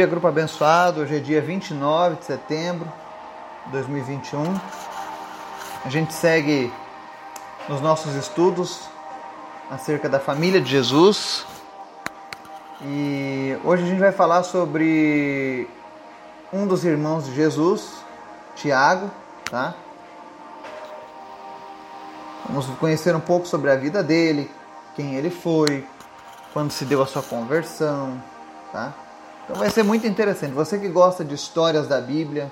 Dia Grupo Abençoado, hoje é dia 29 de setembro de 2021. A gente segue nos nossos estudos acerca da família de Jesus. E hoje a gente vai falar sobre um dos irmãos de Jesus, Tiago, tá? Vamos conhecer um pouco sobre a vida dele, quem ele foi, quando se deu a sua conversão, tá? Então vai ser muito interessante. Você que gosta de histórias da Bíblia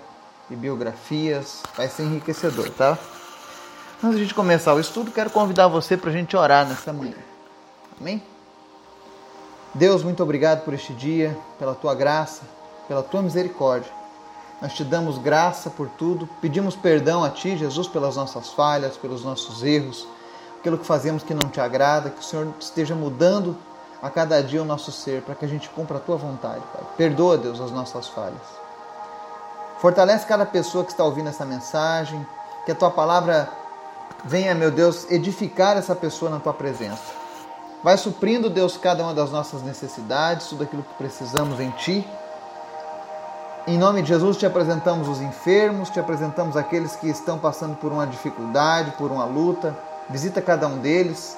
e biografias, vai ser enriquecedor, tá? Antes de a gente começar o estudo, quero convidar você para a gente orar nesta manhã. Amém? Deus, muito obrigado por este dia, pela tua graça, pela tua misericórdia. Nós te damos graça por tudo, pedimos perdão a ti, Jesus, pelas nossas falhas, pelos nossos erros, aquilo que fazemos que não te agrada, que o Senhor esteja mudando a cada dia o nosso ser, para que a gente cumpra a tua vontade, Pai. Perdoa, Deus, as nossas falhas. Fortalece cada pessoa que está ouvindo essa mensagem, que a tua palavra venha, meu Deus, edificar essa pessoa na tua presença. Vai suprindo, Deus, cada uma das nossas necessidades, tudo aquilo que precisamos em ti. Em nome de Jesus, te apresentamos os enfermos, te apresentamos aqueles que estão passando por uma dificuldade, por uma luta. Visita cada um deles.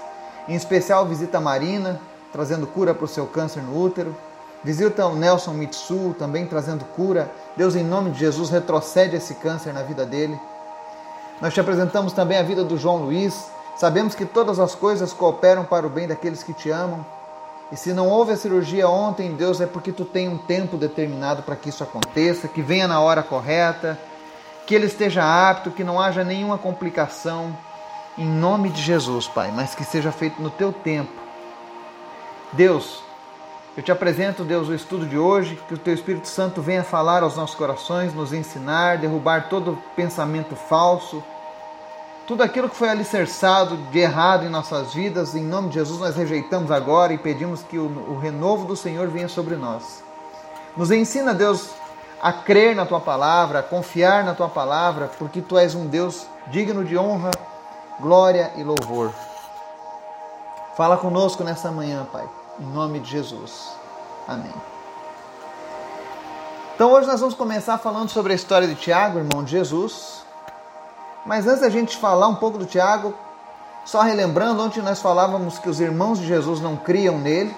Em especial, visita a Marina, trazendo cura para o seu câncer no útero. Visita o Nelson Mitsu, também trazendo cura. Deus, em nome de Jesus, retrocede esse câncer na vida dele. Nós te apresentamos também a vida do João Luiz. Sabemos que todas as coisas cooperam para o bem daqueles que te amam. E se não houve a cirurgia ontem, Deus, é porque tu tem um tempo determinado para que isso aconteça, que venha na hora correta, que ele esteja apto, que não haja nenhuma complicação. Em nome de Jesus, Pai, mas que seja feito no teu tempo Deus, eu te apresento, Deus, o estudo de hoje, que o teu Espírito Santo venha falar aos nossos corações, nos ensinar, derrubar todo pensamento falso, tudo aquilo que foi alicerçado de errado em nossas vidas, em nome de Jesus, nós rejeitamos agora e pedimos que o, o renovo do Senhor venha sobre nós. Nos ensina, Deus, a crer na tua palavra, a confiar na tua palavra, porque tu és um Deus digno de honra, glória e louvor. Fala conosco nessa manhã, Pai. Em nome de Jesus. Amém. Então hoje nós vamos começar falando sobre a história de Tiago, irmão de Jesus. Mas antes da gente falar um pouco do Tiago, só relembrando, ontem nós falávamos que os irmãos de Jesus não criam nele.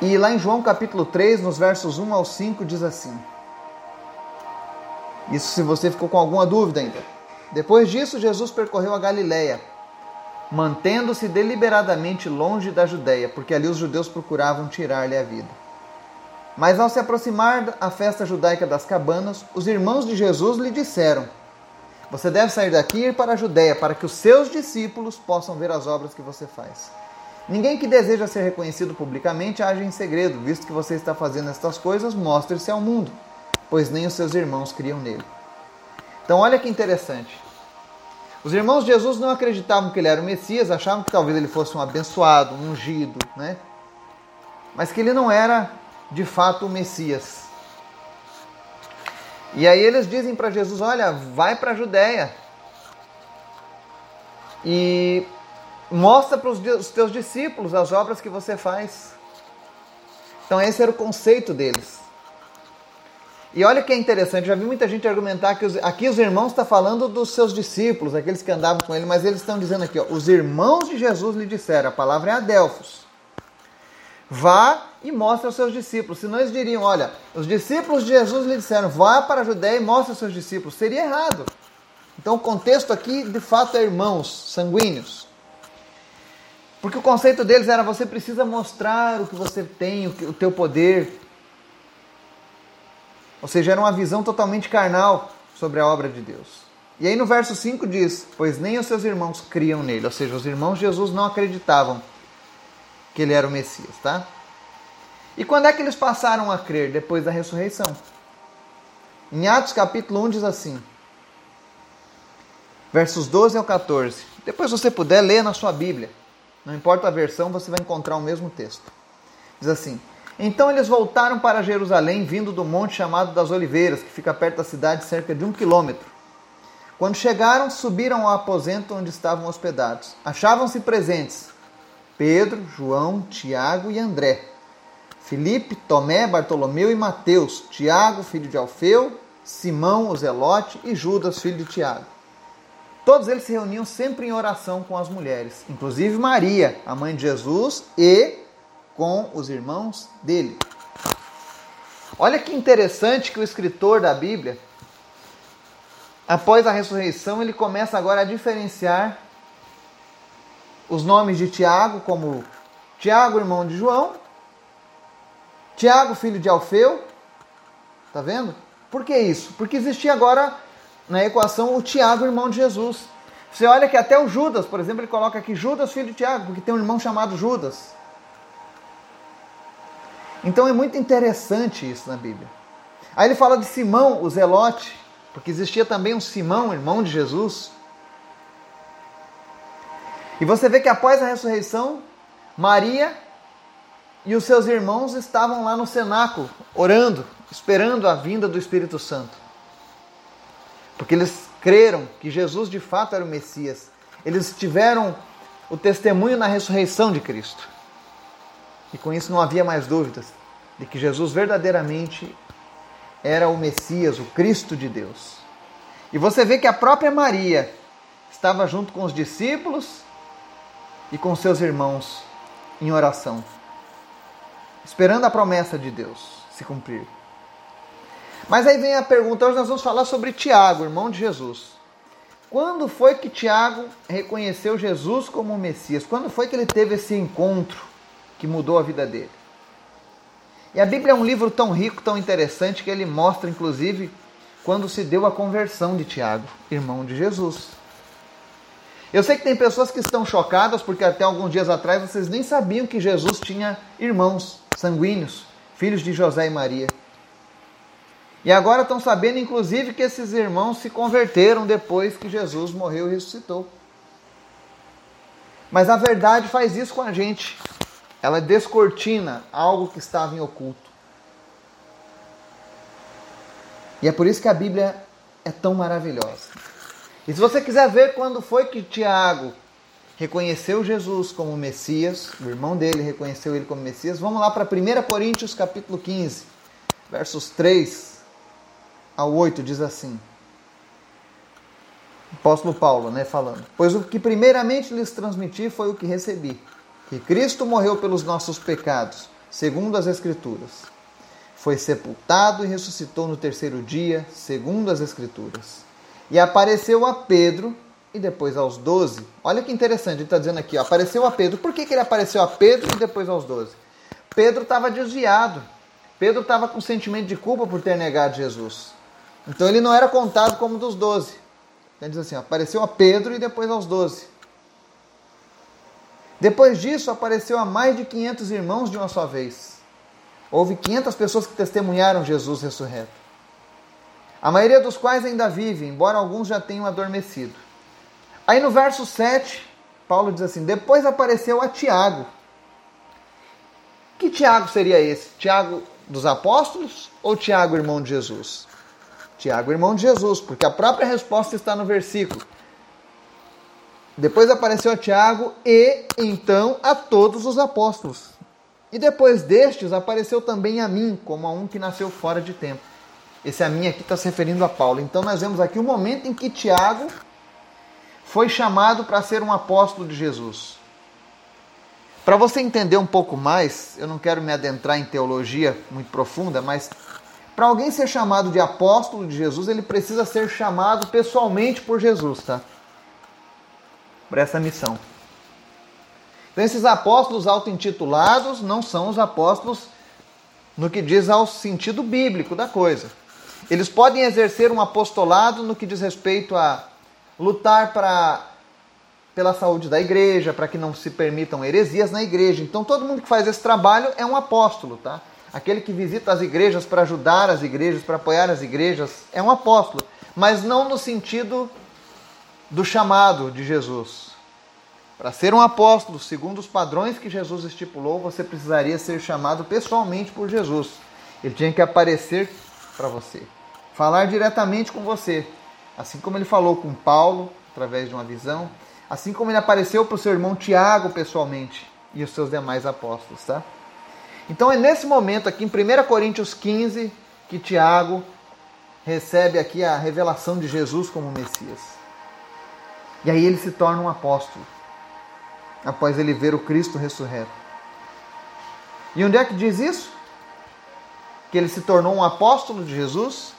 E lá em João capítulo 3, nos versos 1 ao 5, diz assim: Isso se você ficou com alguma dúvida ainda. Depois disso, Jesus percorreu a Galileia mantendo-se deliberadamente longe da Judéia, porque ali os judeus procuravam tirar-lhe a vida. Mas ao se aproximar da festa judaica das cabanas, os irmãos de Jesus lhe disseram: Você deve sair daqui e ir para a Judéia, para que os seus discípulos possam ver as obras que você faz. Ninguém que deseja ser reconhecido publicamente age em segredo, visto que você está fazendo estas coisas, mostre-se ao mundo, pois nem os seus irmãos criam nele. Então, olha que interessante. Os irmãos de Jesus não acreditavam que ele era o Messias, achavam que talvez ele fosse um abençoado, um ungido, né? Mas que ele não era de fato o Messias. E aí eles dizem para Jesus: Olha, vai para a Judéia e mostra para os teus discípulos as obras que você faz. Então, esse era o conceito deles. E olha que é interessante, já vi muita gente argumentar que os, aqui os irmãos estão tá falando dos seus discípulos, aqueles que andavam com ele, mas eles estão dizendo aqui, ó, os irmãos de Jesus lhe disseram, a palavra é Adelfos. Vá e mostre aos seus discípulos. Senão eles diriam, olha, os discípulos de Jesus lhe disseram, vá para a Judéia e mostre aos seus discípulos. Seria errado. Então o contexto aqui, de fato, é irmãos sanguíneos. Porque o conceito deles era, você precisa mostrar o que você tem, o, que, o teu poder, ou seja, era uma visão totalmente carnal sobre a obra de Deus. E aí no verso 5 diz: Pois nem os seus irmãos criam nele. Ou seja, os irmãos de Jesus não acreditavam que ele era o Messias, tá? E quando é que eles passaram a crer? Depois da ressurreição. Em Atos capítulo 1 diz assim, versos 12 ao 14. Depois, se você puder, ler na sua Bíblia. Não importa a versão, você vai encontrar o mesmo texto. Diz assim: então eles voltaram para Jerusalém, vindo do monte chamado das Oliveiras, que fica perto da cidade, cerca de um quilômetro. Quando chegaram, subiram ao aposento onde estavam hospedados. Achavam-se presentes Pedro, João, Tiago e André, Filipe, Tomé, Bartolomeu e Mateus, Tiago, filho de Alfeu, Simão, o Zelote e Judas, filho de Tiago. Todos eles se reuniam sempre em oração com as mulheres, inclusive Maria, a mãe de Jesus, e com os irmãos dele. Olha que interessante que o escritor da Bíblia, após a ressurreição, ele começa agora a diferenciar os nomes de Tiago como Tiago, irmão de João, Tiago, filho de Alfeu. Tá vendo? Por que isso? Porque existia agora na equação o Tiago, irmão de Jesus. Você olha que até o Judas, por exemplo, ele coloca aqui Judas, filho de Tiago, porque tem um irmão chamado Judas. Então é muito interessante isso na Bíblia. Aí ele fala de Simão, o Zelote, porque existia também um Simão, irmão de Jesus. E você vê que após a ressurreição, Maria e os seus irmãos estavam lá no cenáculo, orando, esperando a vinda do Espírito Santo. Porque eles creram que Jesus de fato era o Messias. Eles tiveram o testemunho na ressurreição de Cristo. E com isso não havia mais dúvidas de que Jesus verdadeiramente era o Messias, o Cristo de Deus. E você vê que a própria Maria estava junto com os discípulos e com seus irmãos em oração, esperando a promessa de Deus se cumprir. Mas aí vem a pergunta, hoje nós vamos falar sobre Tiago, irmão de Jesus. Quando foi que Tiago reconheceu Jesus como o Messias? Quando foi que ele teve esse encontro que mudou a vida dele? E a Bíblia é um livro tão rico, tão interessante, que ele mostra, inclusive, quando se deu a conversão de Tiago, irmão de Jesus. Eu sei que tem pessoas que estão chocadas porque até alguns dias atrás vocês nem sabiam que Jesus tinha irmãos sanguíneos, filhos de José e Maria. E agora estão sabendo, inclusive, que esses irmãos se converteram depois que Jesus morreu e ressuscitou. Mas a verdade faz isso com a gente. Ela descortina algo que estava em oculto. E é por isso que a Bíblia é tão maravilhosa. E se você quiser ver quando foi que Tiago reconheceu Jesus como Messias, o irmão dele reconheceu ele como Messias, vamos lá para 1 Coríntios capítulo 15, versos 3 ao 8, diz assim. Apóstolo Paulo, né, falando. Pois o que primeiramente lhes transmiti foi o que recebi, que Cristo morreu pelos nossos pecados, segundo as Escrituras. Foi sepultado e ressuscitou no terceiro dia, segundo as Escrituras e apareceu a Pedro e depois aos doze. Olha que interessante, ele está dizendo aqui, ó, apareceu a Pedro. Por que, que ele apareceu a Pedro e depois aos doze? Pedro estava desviado. Pedro estava com sentimento de culpa por ter negado Jesus. Então ele não era contado como dos doze. Então, diz assim: apareceu a Pedro e depois aos doze. Depois disso, apareceu a mais de 500 irmãos de uma só vez. Houve 500 pessoas que testemunharam Jesus ressurreto a maioria dos quais ainda vive, embora alguns já tenham adormecido. Aí no verso 7, Paulo diz assim: Depois apareceu a Tiago. Que Tiago seria esse? Tiago dos apóstolos ou Tiago, irmão de Jesus? Tiago, irmão de Jesus, porque a própria resposta está no versículo. Depois apareceu a Tiago e então a todos os apóstolos. E depois destes apareceu também a mim, como a um que nasceu fora de tempo. Esse a mim aqui está se referindo a Paulo. Então nós vemos aqui o momento em que Tiago foi chamado para ser um apóstolo de Jesus. Para você entender um pouco mais, eu não quero me adentrar em teologia muito profunda, mas para alguém ser chamado de apóstolo de Jesus, ele precisa ser chamado pessoalmente por Jesus, tá? Para essa missão. Então, esses apóstolos auto-intitulados não são os apóstolos no que diz ao sentido bíblico da coisa. Eles podem exercer um apostolado no que diz respeito a lutar para pela saúde da igreja, para que não se permitam heresias na igreja. Então todo mundo que faz esse trabalho é um apóstolo, tá? Aquele que visita as igrejas para ajudar as igrejas, para apoiar as igrejas, é um apóstolo, mas não no sentido do chamado de Jesus. Para ser um apóstolo, segundo os padrões que Jesus estipulou, você precisaria ser chamado pessoalmente por Jesus. Ele tinha que aparecer para você falar diretamente com você, assim como ele falou com Paulo, através de uma visão, assim como ele apareceu para o seu irmão Tiago pessoalmente e os seus demais apóstolos, tá? Então é nesse momento aqui em 1 Coríntios 15 que Tiago recebe aqui a revelação de Jesus como Messias. E aí ele se torna um apóstolo, após ele ver o Cristo ressurreto. E onde é que diz isso? Que ele se tornou um apóstolo de Jesus?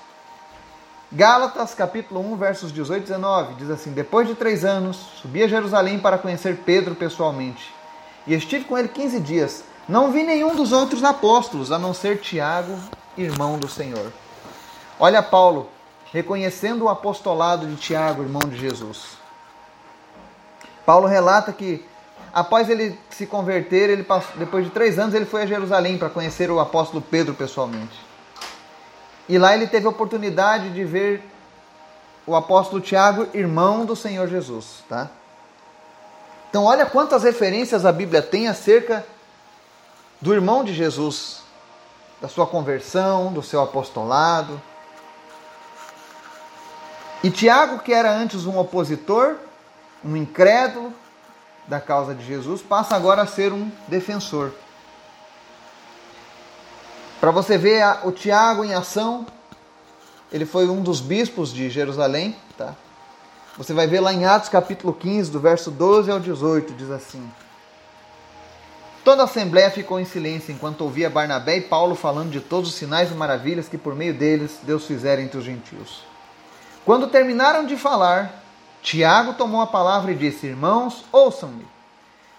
Gálatas capítulo 1, versos 18 e 19, diz assim: Depois de três anos, subi a Jerusalém para conhecer Pedro pessoalmente. E estive com ele 15 dias. Não vi nenhum dos outros apóstolos, a não ser Tiago, irmão do Senhor. Olha Paulo, reconhecendo o apostolado de Tiago, irmão de Jesus. Paulo relata que após ele se converter, ele passou, depois de três anos, ele foi a Jerusalém para conhecer o apóstolo Pedro pessoalmente. E lá ele teve a oportunidade de ver o apóstolo Tiago, irmão do Senhor Jesus, tá? Então, olha quantas referências a Bíblia tem acerca do irmão de Jesus, da sua conversão, do seu apostolado. E Tiago, que era antes um opositor, um incrédulo da causa de Jesus, passa agora a ser um defensor. Para você ver o Tiago em ação, ele foi um dos bispos de Jerusalém, tá? Você vai ver lá em Atos capítulo 15, do verso 12 ao 18, diz assim: Toda a assembleia ficou em silêncio enquanto ouvia Barnabé e Paulo falando de todos os sinais e maravilhas que por meio deles Deus fizera entre os gentios. Quando terminaram de falar, Tiago tomou a palavra e disse: Irmãos, ouçam-me.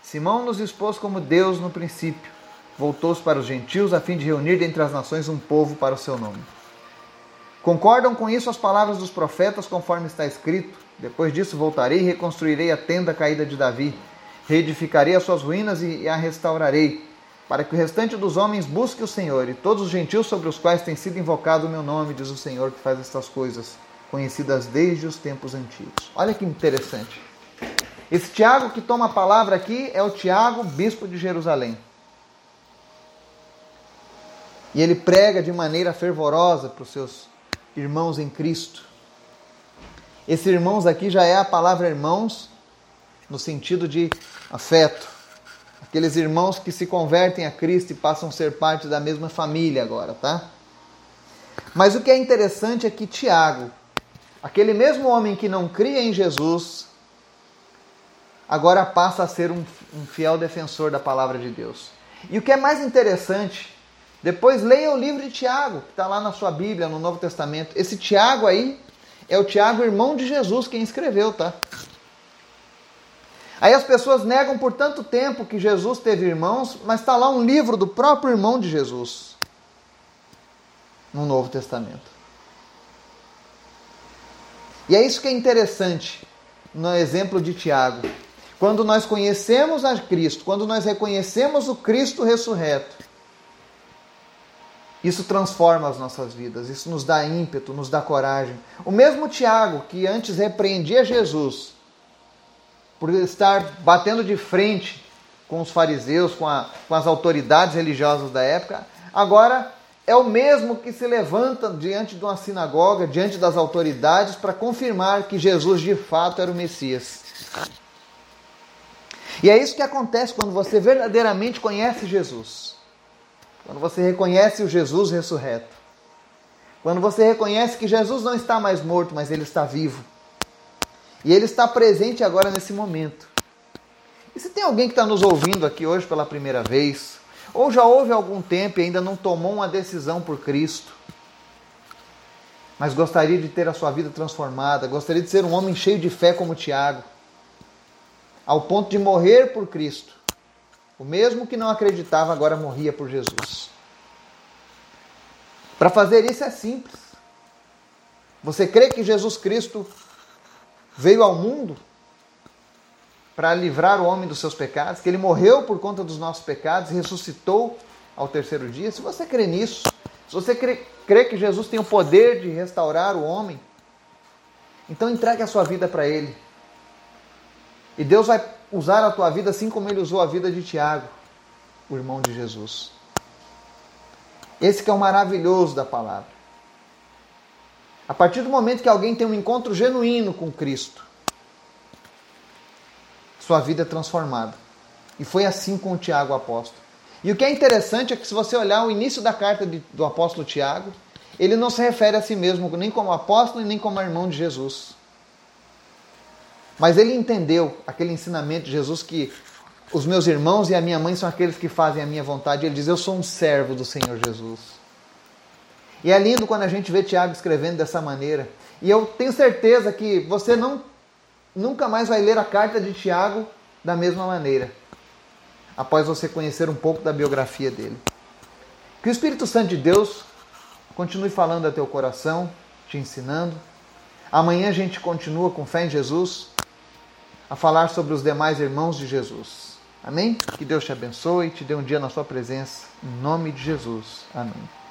Simão nos expôs como Deus no princípio. Voltou-se para os gentios a fim de reunir dentre as nações um povo para o seu nome. Concordam com isso as palavras dos profetas, conforme está escrito: Depois disso voltarei e reconstruirei a tenda caída de Davi, reedificarei as suas ruínas e a restaurarei, para que o restante dos homens busque o Senhor e todos os gentios sobre os quais tem sido invocado o meu nome, diz o Senhor que faz estas coisas conhecidas desde os tempos antigos. Olha que interessante. Esse Tiago que toma a palavra aqui é o Tiago, bispo de Jerusalém. E ele prega de maneira fervorosa para os seus irmãos em Cristo. Esse irmãos aqui já é a palavra irmãos no sentido de afeto. Aqueles irmãos que se convertem a Cristo e passam a ser parte da mesma família agora, tá? Mas o que é interessante é que Tiago, Aquele mesmo homem que não cria em Jesus, agora passa a ser um, um fiel defensor da palavra de Deus. E o que é mais interessante, depois leia o livro de Tiago, que está lá na sua Bíblia, no Novo Testamento. Esse Tiago aí é o Tiago, irmão de Jesus, quem escreveu, tá? Aí as pessoas negam por tanto tempo que Jesus teve irmãos, mas está lá um livro do próprio irmão de Jesus no Novo Testamento. E é isso que é interessante no exemplo de Tiago. Quando nós conhecemos a Cristo, quando nós reconhecemos o Cristo ressurreto, isso transforma as nossas vidas, isso nos dá ímpeto, nos dá coragem. O mesmo Tiago, que antes repreendia Jesus por estar batendo de frente com os fariseus, com, a, com as autoridades religiosas da época, agora é o mesmo que se levanta diante de uma sinagoga, diante das autoridades, para confirmar que Jesus de fato era o Messias. E é isso que acontece quando você verdadeiramente conhece Jesus. Quando você reconhece o Jesus ressurreto. Quando você reconhece que Jesus não está mais morto, mas ele está vivo. E ele está presente agora nesse momento. E se tem alguém que está nos ouvindo aqui hoje pela primeira vez, ou já houve algum tempo e ainda não tomou uma decisão por Cristo, mas gostaria de ter a sua vida transformada, gostaria de ser um homem cheio de fé como Tiago, ao ponto de morrer por Cristo. O mesmo que não acreditava agora morria por Jesus. Para fazer isso é simples. Você crê que Jesus Cristo veio ao mundo para livrar o homem dos seus pecados, que ele morreu por conta dos nossos pecados e ressuscitou ao terceiro dia. Se você crê nisso, se você crê, crê que Jesus tem o poder de restaurar o homem, então entregue a sua vida para ele. E Deus vai usar a tua vida assim como ele usou a vida de Tiago, o irmão de Jesus. Esse que é o maravilhoso da palavra. A partir do momento que alguém tem um encontro genuíno com Cristo, sua vida é transformada. E foi assim com o Tiago apóstolo. E o que é interessante é que se você olhar o início da carta de, do apóstolo Tiago, ele não se refere a si mesmo nem como apóstolo e nem como irmão de Jesus. Mas ele entendeu aquele ensinamento de Jesus que os meus irmãos e a minha mãe são aqueles que fazem a minha vontade. Ele diz: Eu sou um servo do Senhor Jesus. E é lindo quando a gente vê Tiago escrevendo dessa maneira. E eu tenho certeza que você não nunca mais vai ler a carta de Tiago da mesma maneira, após você conhecer um pouco da biografia dele. Que o Espírito Santo de Deus continue falando a teu coração, te ensinando. Amanhã a gente continua com fé em Jesus a falar sobre os demais irmãos de Jesus. Amém? Que Deus te abençoe e te dê um dia na sua presença. Em nome de Jesus. Amém.